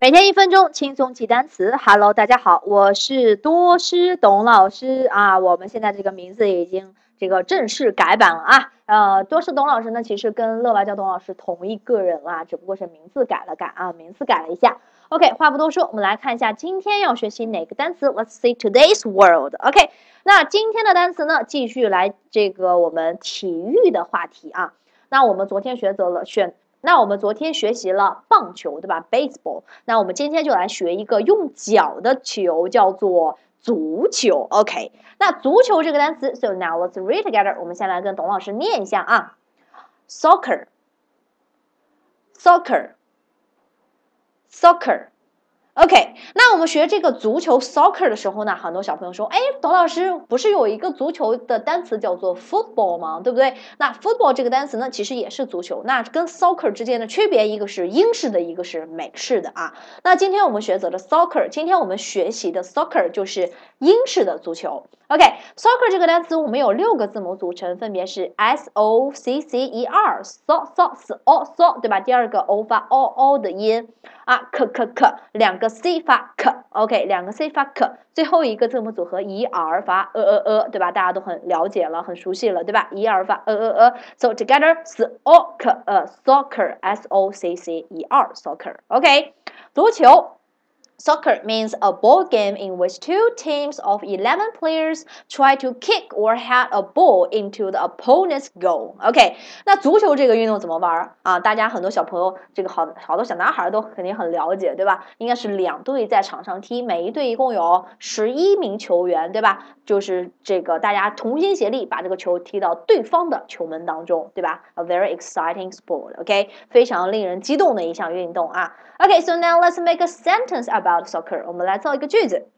每天一分钟轻松记单词。Hello，大家好，我是多师董老师啊。我们现在这个名字已经这个正式改版了啊。呃，多师董老师呢，其实跟乐娃教董老师同一个人啊，只不过是名字改了改啊，名字改了一下。OK，话不多说，我们来看一下今天要学习哪个单词。Let's see today's world OK，那今天的单词呢，继续来这个我们体育的话题啊。那我们昨天学择了选。那我们昨天学习了棒球，对吧？Baseball。那我们今天就来学一个用脚的球，叫做足球。OK。那足球这个单词，So now let's read together。我们先来跟董老师念一下啊，Soccer，Soccer，Soccer。OK，那我们学这个足球 soccer 的时候呢，很多小朋友说，哎，董老师不是有一个足球的单词叫做 football 吗？对不对？那 football 这个单词呢，其实也是足球。那跟 soccer 之间的区别，一个是英式的，一个是美式的啊。那今天我们学择的 soccer，今天我们学习的 soccer 就是英式的足球。OK，soccer 这个单词我们有六个字母组成，分别是 S O C C E R，so so s o so，对吧？第二个 O 发 o o 的音啊，k k k，两个 C 发 k，OK，两个 C 发 k，最后一个字母组合 E R 发 e e e，对吧？大家都很了解了，很熟悉了，对吧？E R 发 e e e，so together s o k，呃，soccer，S O C C E R，soccer，OK，足球。Soccer means a ball game in which two teams of 11 players try to kick or head a ball into the opponent's goal. OK，那足球这个运动怎么玩啊？大家很多小朋友，这个好好多小男孩都肯定很了解，对吧？应该是两队在场上踢，每一队一共有十一名球员，对吧？就是这个大家同心协力把这个球踢到对方的球门当中，对吧？A very exciting sport. OK，非常令人激动的一项运动啊。OK，so now let's make a sentence about about soccer，我们来造一个句子。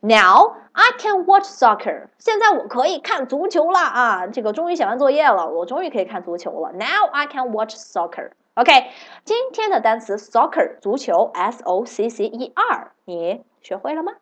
Now I can watch soccer。现在我可以看足球了啊！这个终于写完作业了，我终于可以看足球了。Now I can watch soccer。OK，今天的单词 soccer 足球 S O C C E R，你学会了吗？